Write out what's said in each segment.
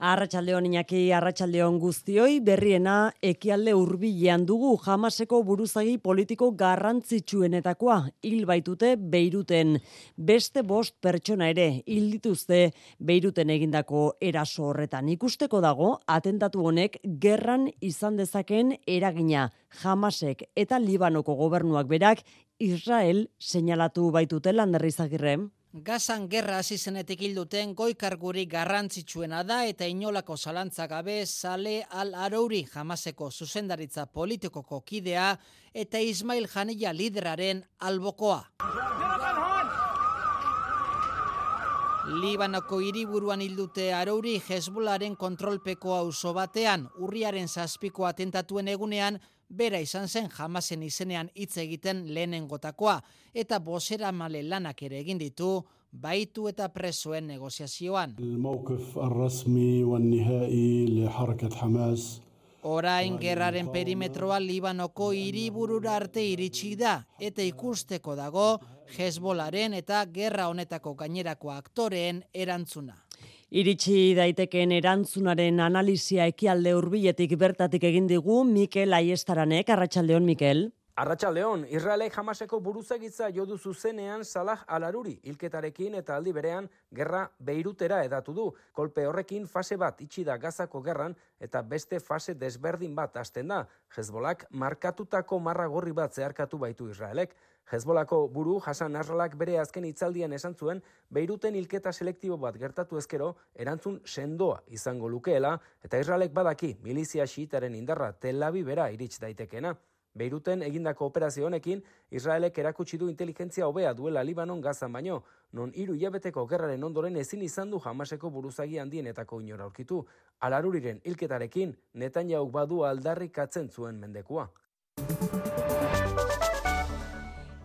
Arratxaldeon inaki, arratsaldeon guztioi, berriena ekialde hurbilean dugu jamaseko buruzagi politiko garrantzitsuenetakoa hil baitute beiruten. Beste bost pertsona ere hil dituzte beiruten egindako eraso horretan. Ikusteko dago, atentatu honek gerran izan dezaken eragina jamasek eta Libanoko gobernuak berak Israel seinalatu baitute landerrizagirren. Gazan gerra hasi zenetik hilduten goikarguri garrantzitsuena da eta inolako zalantza gabe sale al arouri jamaseko zuzendaritza politikoko kidea eta Ismail Janilla lideraren albokoa. Libanoko hiriburuan hildute arouri Hezbolaren kontrolpeko auzo batean urriaren zazpiko atentatuen egunean bera izan zen jamasen izenean hitz egiten lehenengotakoa eta bosera male lanak ere egin ditu baitu eta presoen negoziazioan. Orain gerraren perimetroa Libanoko hiriburura arte iritsi da eta ikusteko dago Hezbolaren eta gerra honetako gainerako aktoreen erantzuna. Iritsi daitekeen erantzunaren analizia ekialde hurbiletik bertatik egin digu Mikel Aiestaranek, Arratsaldeon Mikel. Arratxaldeon, Israelek jamaseko buruzagitza jodu zuzenean Salah alaruri hilketarekin eta aldi berean gerra beirutera edatu du. Kolpe horrekin fase bat itxi da gazako gerran eta beste fase desberdin bat hasten da. Hezbolak markatutako marra gorri bat zeharkatu baitu Israelek. Hezbolako buru Hasan Nasralak bere azken hitzaldian esan zuen Beiruten hilketa selektibo bat gertatu ezkero erantzun sendoa izango lukeela eta Israelek badaki milizia xiitaren indarra Tel Avivera irits daitekena. Beiruten egindako operazio honekin Israelek erakutsi du inteligentzia hobea duela Libanon gazan baino, non hiru hilabeteko gerraren ondoren ezin izan du jamaseko buruzagi handienetako inora aurkitu. Alaruriren hilketarekin Netanyahu badu aldarrikatzen zuen mendekua.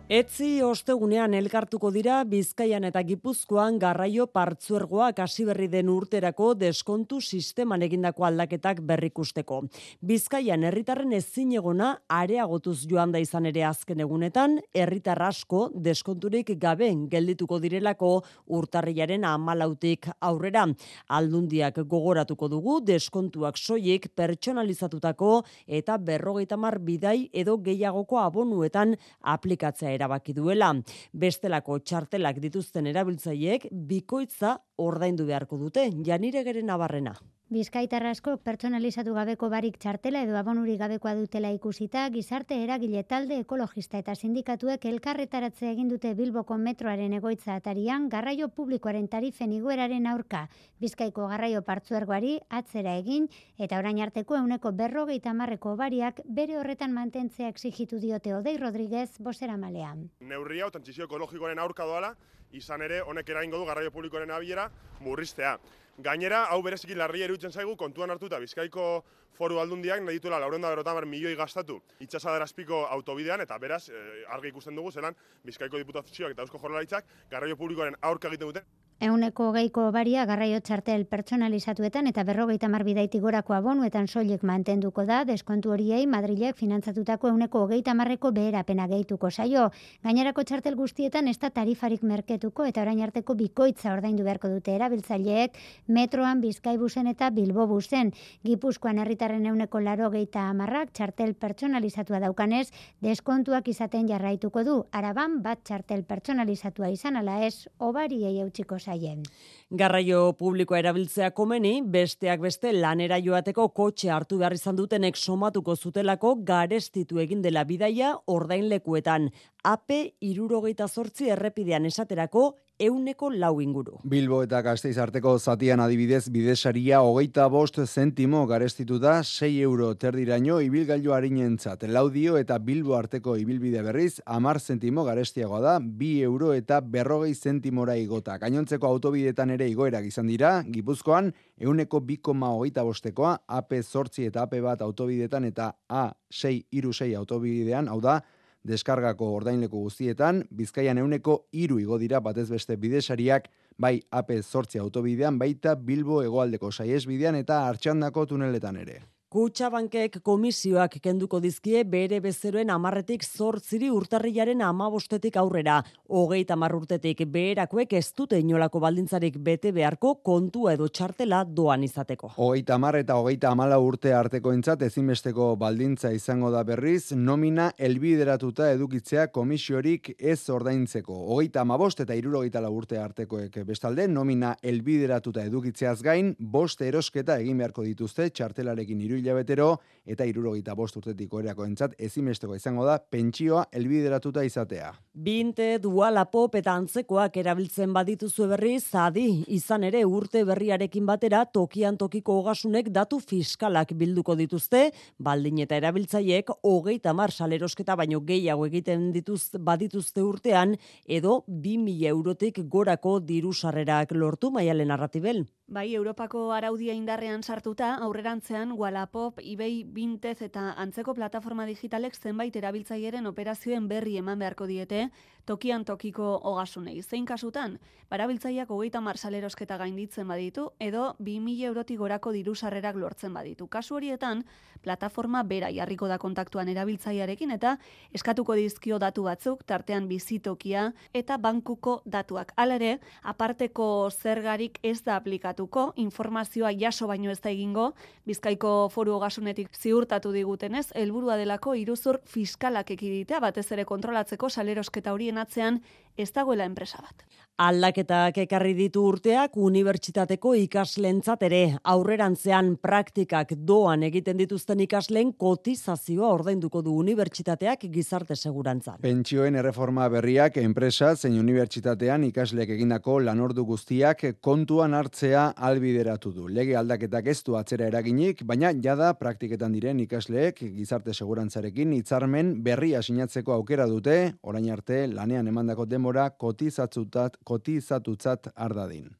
Etzi ostegunean elkartuko dira Bizkaian eta Gipuzkoan garraio partzuergoak hasi berri den urterako deskontu sisteman egindako aldaketak berrikusteko. Bizkaian herritarren ezinegona areagotuz joan da izan ere azken egunetan, herritar asko deskonturik gabe geldituko direlako urtarriaren amalautik aurrera. Aldundiak gogoratuko dugu deskontuak soilik pertsonalizatutako eta berrogeita mar bidai edo gehiagoko abonuetan aplikatzea erabaki duela. Bestelako txartelak dituzten erabiltzaileek bikoitza ordaindu beharko dute. Janire geren nabarrena. Bizkaitar asko pertsonalizatu gabeko barik txartela edo abonuri gabekoa dutela ikusita, gizarte eragile talde ekologista eta sindikatuek elkarretaratze egin dute Bilboko metroaren egoitza atarian garraio publikoaren tarifen igueraren aurka. Bizkaiko garraio partzuergoari atzera egin eta orain arteko euneko berrogeita marreko bariak bere horretan mantentzea exigitu diote Odei Rodriguez bosera malean. Neurria, otantzizio ekologikoaren aurka doala, izan ere honek eraingo du garraio publikoaren abiera murriztea. Gainera, hau bereziki larri erutzen zaigu, kontuan hartuta Bizkaiko foru aldundiak nahi dituela laurenda berotan milioi gastatu itxasadarazpiko autobidean, eta beraz, e, argi ikusten dugu, zelan Bizkaiko diputazioak eta Eusko Jorlaritzak garraio publikoaren aurka egiten duten. Euneko geiko baria garraio txartel pertsonalizatuetan eta berrogeita marbidaiti gorako abonuetan soilik mantenduko da, deskontu horiei Madrilek finantzatutako euneko geita marreko beherapena gehituko saio. Gainerako txartel guztietan ez da tarifarik merketuko eta orain arteko bikoitza ordaindu beharko dute erabiltzaileek metroan bizkaibuzen eta bilbobuzen. Gipuzkoan herritarren euneko laro geita amarrak txartel pertsonalizatua daukanez, deskontuak izaten jarraituko du. Araban bat txartel pertsonalizatua izan ala ez, obariei eutxiko Sallent. Garraio publikoa erabiltzea komeni, besteak beste lanera joateko kotxe hartu behar izan dutenek somatuko zutelako garestitu egin dela bidaia ordainlekuetan. AP irurogeita zortzi errepidean esaterako euneko lau inguru. Bilbo eta Gasteiz arteko zatian adibidez bidesaria hogeita bost zentimo garestitu da 6 euro terdiraino ibilgailu harinentzat. Laudio eta Bilbo arteko ibilbide berriz amar zentimo garestiagoa da 2 euro eta berrogei zentimora igota. Gainontzeko autobidetan ere igoerak izan dira, Gipuzkoan euneko bikoma hogeita bostekoa, AP zortzi eta AP bat autobidetan eta A6 iru 6 autobidean, hau da, deskargako ordainleku guztietan, Bizkaian euneko iru igo dira batez beste bidesariak, bai AP zortzi autobidean, baita Bilbo egoaldeko saies bidean eta Artxandako tuneletan ere. Kutxabankek komisioak kenduko dizkie bere bezeroen amarretik zortziri urtarrilaren amabostetik aurrera. Hogeita urtetik beherakoek ez dute inolako baldintzarik bete beharko kontua edo txartela doan izateko. Hogeita amar eta hogeita amala urte arteko entzat ezinbesteko baldintza izango da berriz, nomina elbideratuta edukitzea komisiorik ez ordaintzeko. Hogeita amabost eta irurogeita la urte artekoek bestalde, nomina elbideratuta edukitzeaz gain, bost erosketa egin beharko dituzte txartelarekin iru hilabetero eta irurogeita bost urtetik oreako entzat ezimesteko izango da pentsioa elbideratuta izatea. Binte, duala pop eta antzekoak erabiltzen badituzu berri zadi izan ere urte berriarekin batera tokian tokiko hogasunek datu fiskalak bilduko dituzte, baldin eta erabiltzaiek hogeita mar salerosketa baino gehiago egiten dituz badituzte urtean edo 2000 eurotik gorako diru sarrerak lortu maialen narratibel. Bai, Europako araudia indarrean sartuta, aurrerantzean Wallapop, eBay, Bintez eta antzeko plataforma digitalek zenbait erabiltzaileen operazioen berri eman beharko diete, tokian tokiko ogasunei. Zein kasutan, barabiltzaileak hogeita marsalerosketa gainditzen baditu, edo 2000 eurotik gorako diru sarrerak lortzen baditu. Kasu horietan, plataforma bera jarriko da kontaktuan erabiltzailearekin eta eskatuko dizkio datu batzuk, tartean bizitokia eta bankuko datuak. Alare, aparteko zergarik ez da aplikatu gertatuko, informazioa jaso baino ez da egingo, Bizkaiko foru ogasunetik ziurtatu digutenez, helburua delako iruzur fiskalak ekiditea, batez ere kontrolatzeko salerosketa horien atzean ez dagoela enpresa bat. Aldaketak ekarri ditu urteak unibertsitateko ikaslentzat ere aurrerantzean praktikak doan egiten dituzten ikasleen kotizazioa ordainduko du unibertsitateak gizarte segurantzan. Pentsioen erreforma berriak enpresa zein unibertsitatean ikasleek egindako lanordu guztiak kontuan hartzea albideratu du. Lege aldaketak ez du atzera eraginik, baina jada praktiketan diren ikasleek gizarte segurantzarekin hitzarmen berria sinatzeko aukera dute, orain arte lanean emandako denbora kotizatzutat kotizatutzat ardadin.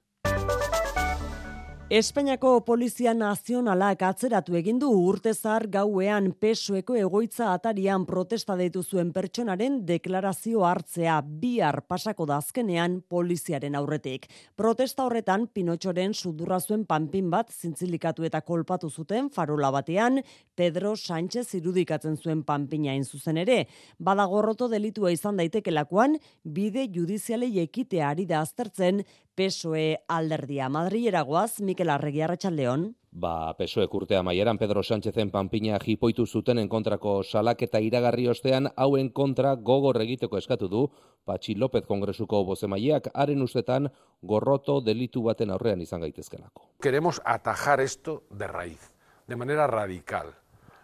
Espainiako Polizia Nazionalak atzeratu egin du urtezar gauean pesoeko egoitza atarian protesta deitu zuen pertsonaren deklarazio hartzea bihar pasako da azkenean poliziaren aurretik. Protesta horretan Pinotxoren sudurra zuen panpin bat zintzilikatu eta kolpatu zuten farola batean Pedro Sánchez irudikatzen zuen panpina zuzen ere. Badagorroto delitua izan daitekelakoan bide judizialei ekitea ari da aztertzen PSOE alderdia Madrilera goaz Mikel Arregi Arratsaldeon. Ba, PSOE urtea maieran Pedro Sánchezen panpina jipoitu zuten kontrako salaketa iragarri ostean hauen kontra gogor egiteko eskatu du Patxi López Kongresuko bozemaileak haren ustetan gorroto delitu baten aurrean izan gaitezkelako. Queremos atajar esto de raíz, de manera radical,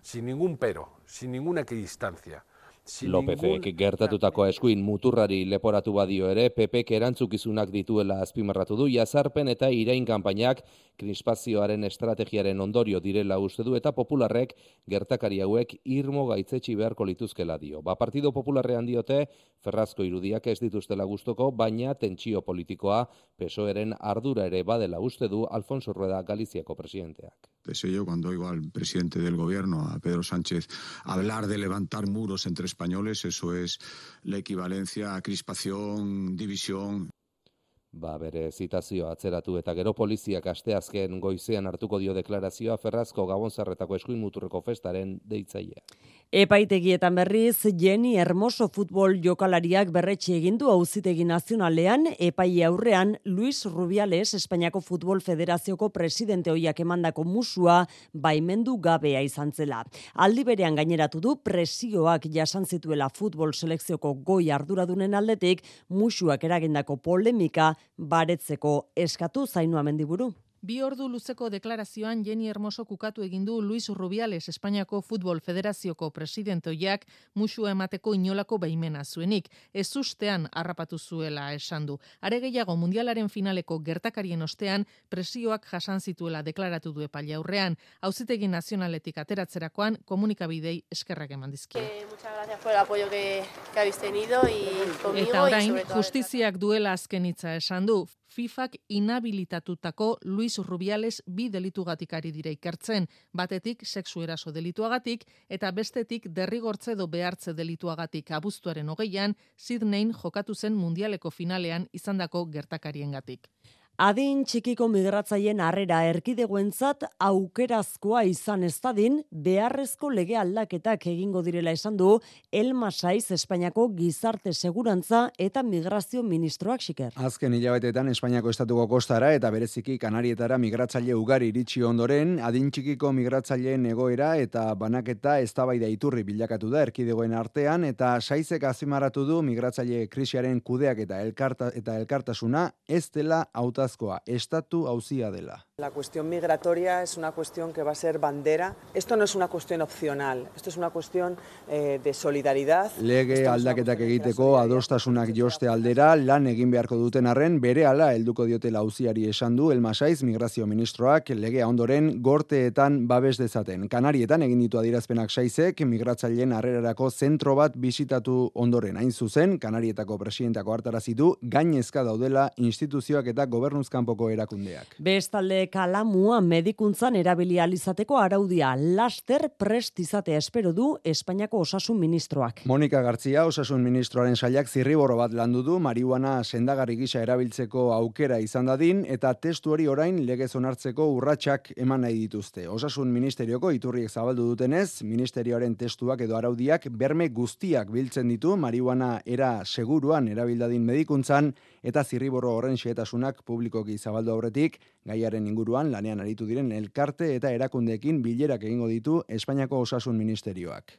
sin ningún pero, sin ninguna equidistancia. Lopezek gertatutako eskuin muturrari leporatu badio ere, PPek erantzukizunak dituela azpimarratu du, jazarpen eta irain kanpainak krispazioaren estrategiaren ondorio direla uste du eta popularrek gertakari hauek irmo gaitzetsi beharko lituzkela dio. Ba, Partido Popularrean diote, ferrazko irudiak ez dituztela gustoko, baina tentsio politikoa pesoeren ardura ere badela uste du Alfonso Rueda Galiziako presidenteak. Deseo yo cuando oigo al presidente del gobierno, a Pedro Sánchez, hablar de levantar muros entre españoles, eso es la equivalencia a crispación, división. Ba, bere zitazio atzeratu eta gero poliziak asteazken goizean hartuko dio deklarazioa Ferrazko Gabonzarretako eskuin muturreko festaren deitzailea. Epaitegietan berriz, Jenny Hermoso futbol jokalariak berretxe egin du auzitegi nazionalean, epai aurrean Luis Rubiales Espainiako Futbol Federazioko presidente hoiak emandako musua baimendu gabea izan zela. Aldi berean gaineratu du presioak jasan zituela futbol selekzioko goi arduradunen aldetik musuak eragindako polemika baretzeko eskatu zainua mendiburu. Bi ordu luzeko deklarazioan Jenny Hermoso kukatu egin du Luis Rubiales Espainiako Futbol Federazioko presidentoiak musu emateko inolako baimena zuenik. Ez ustean harrapatu zuela esan du. Are gehiago mundialaren finaleko gertakarien ostean presioak jasan zituela deklaratu du epaile aurrean. Auzitegi nazionaletik ateratzerakoan komunikabidei eskerrak eman dizkio. Eh, Eta orain, justiziak duela azken hitza esan du. FIFAk inhabilitatutako Luis Rubiales bi delitugatik ari dira ikertzen, batetik sexu eraso delituagatik eta bestetik derrigortze do behartze delituagatik abuztuaren hogeian Sydneyn jokatu zen mundialeko finalean izandako gertakariengatik. Adin txikiko migratzaileen harrera erkidegoentzat aukerazkoa izan ez dadin, beharrezko lege aldaketak egingo direla esan du Elma Saiz Espainiako gizarte segurantza eta migrazio ministroak xiker. Azken hilabetetan Espainiako estatuko kostara eta bereziki Kanarietara migratzaile ugari iritsi ondoren, adin txikiko migratzaileen egoera eta banaketa eztabaida iturri bilakatu da erkidegoen artean eta Saizek azimaratu du migratzaile krisiaren kudeak eta elkarta eta elkartasuna ez dela auta estatu hauzia dela. La cuestión migratoria es una cuestión que va a ser bandera. Esto no es una cuestión opcional, esto es una cuestión eh, de solidaridad. Lege aldaketak egiteko adostasunak joste aldera lan egin beharko duten arren bere ala helduko diote lauziari esan du Elmasaiz migrazio ministroak legea ondoren gorteetan babes dezaten. Kanarietan egin ditu adirazpenak saizek migratzaileen harrerarako zentro bat bisitatu ondoren hain zuzen Kanarietako presidentako hartarazitu gainezka daudela instituzioak eta gobernuzkanpoko erakundeak. Bestalde kalamua medikuntzan erabili alizateko araudia laster prest izatea espero du Espainiako osasun ministroak. Monika Gartzia osasun ministroaren sailak zirriboro bat landu du marihuana sendagarri gisa erabiltzeko aukera izan dadin eta testu hori orain legez onartzeko urratsak eman nahi dituzte. Osasun ministerioko iturriek zabaldu dutenez, ministerioaren testuak edo araudiak berme guztiak biltzen ditu marihuana era seguruan erabildadin medikuntzan eta zirriboro horren xehetasunak publikoki zabaldu aurretik, gaiaren inguruan lanean aritu diren elkarte eta erakundeekin bilerak egingo ditu Espainiako Osasun Ministerioak.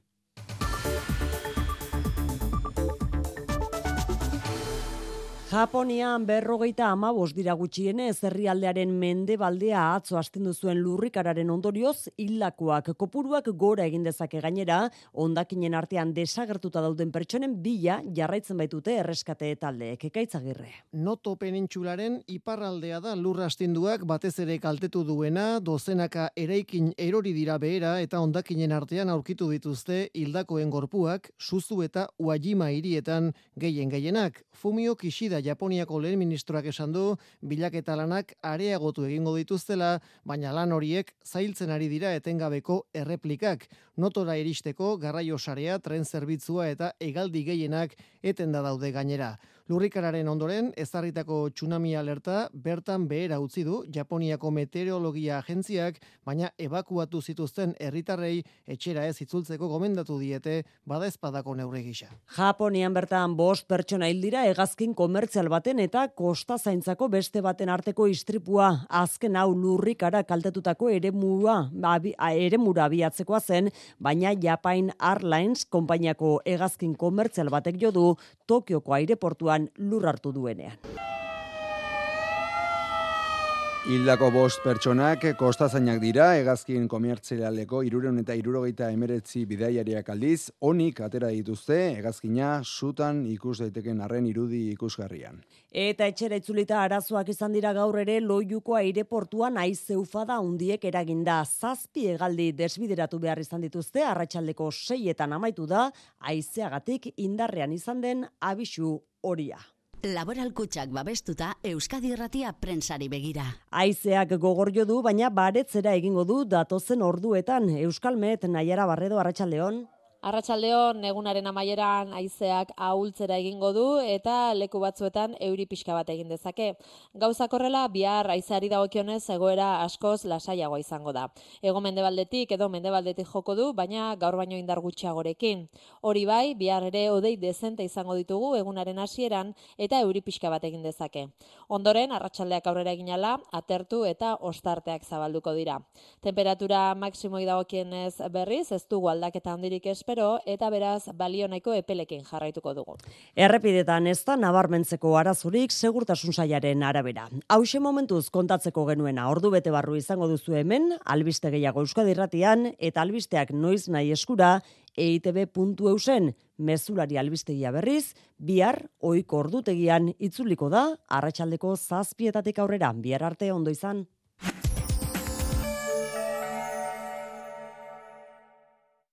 Japonian berrogeita amabos dira gutxienez herrialdearen mende baldea atzo astendu zuen lurrikararen ondorioz hilakoak kopuruak gora egin dezake gainera ondakinen artean desagertuta dauden pertsonen bila jarraitzen baitute erreskate taldeek ekaitzagirre. Noto penintxularen iparraldea da lur astinduak batez ere kaltetu duena dozenaka eraikin erori dira behera eta ondakinen artean aurkitu dituzte hildakoen gorpuak suzu eta uajima hirietan gehien gehienak. Fumio Kishida Japoniako lehen ministroak esan du bilaketa lanak areagotu egingo dituztela, baina lan horiek zailtzen ari dira etengabeko erreplikak. Notora iristeko garraio sarea, tren zerbitzua eta egaldi gehienak etenda daude gainera. Lurrikararen ondoren, ezarritako tsunami alerta bertan behera utzi du Japoniako meteorologia agentziak, baina ebakuatu zituzten herritarrei etxera ez itzultzeko gomendatu diete bada espadako neurri gisa. Japonian bertan bost pertsona hildira hegazkin komertzial baten eta kosta zaintzako beste baten arteko istripua azken hau lurrikara kaltetutako eremua, eremura abiatzekoa zen, baina Japan Airlines konpainiako hegazkin komertzial batek jo du Tokioko aireportua inguruan lur hartu duenean. Hildako bost pertsonak kostazainak dira, egazkin komertzialeko irureun eta irurogeita emeretzi bidaiariak aldiz, onik atera dituzte, egazkina sutan ikus daiteken arren irudi ikusgarrian. Eta etxera itzulita arazoak izan dira gaur ere loiuko aireportuan aizeufada undiek eraginda zazpi egaldi desbideratu behar izan dituzte, arratsaldeko seietan amaitu da, aizeagatik indarrean izan den abisu horia. Laboral kutsak babestuta Euskadi Erratia prensari begira. Aizeak gogor jo du, baina baretzera egingo du datozen orduetan Euskalmet Naiara Barredo Arratsaldeon. Arratsaldeon negunaren amaieran haizeak ahultzera egingo du eta leku batzuetan euri pixka bat egin dezake. Gauza korrela bihar haizeari dagokionez egoera askoz lasaiagoa izango da. Ego mendebaldetik edo mendebaldetik joko du, baina gaur baino indar gutxiagorekin. Hori bai, bihar ere odei dezente izango ditugu egunaren hasieran eta euri pixka bat egin dezake. Ondoren arratsaldeak aurrera eginala atertu eta ostarteak zabalduko dira. Temperatura maksimoi dagokienez berriz ez dugu aldaketa handirik esper espero eta beraz balio nahiko epelekin jarraituko dugu. Errepidetan ez da nabarmentzeko arazurik segurtasun sailaren arabera. Hauxe momentuz kontatzeko genuena ordu bete barru izango duzu hemen, albiste gehiago Euskadi Irratian eta albisteak noiz nahi eskura eitb.eusen mezulari albistegia berriz, bihar oiko ordutegian itzuliko da, arratsaldeko zazpietatik aurrera, bihar arte ondo izan.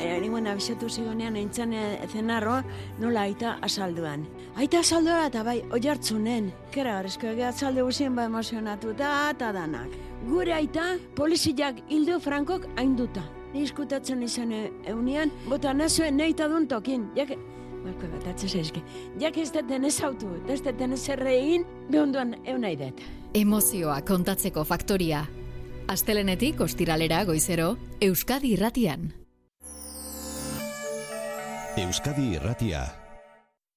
E, ninguen abisatu zigonean eintzan zenarro, nola aita asalduan. Aita asalduan eta bai, oi hartzunen. Kera garrizko ege atzalde guzien ba emozionatu eta danak. Gure aita, poliziak hildu frankok ainduta. Ni iskutatzen izan e, eunian, bota nazuen neita duen tokin. Jak, Marko bat, eski. Jak ez deten ez autu, ez deten ez errein, behonduan eunai det. Emozioa kontatzeko faktoria. Astelenetik ostiralera goizero, Euskadi irratian. Euskadi irratia.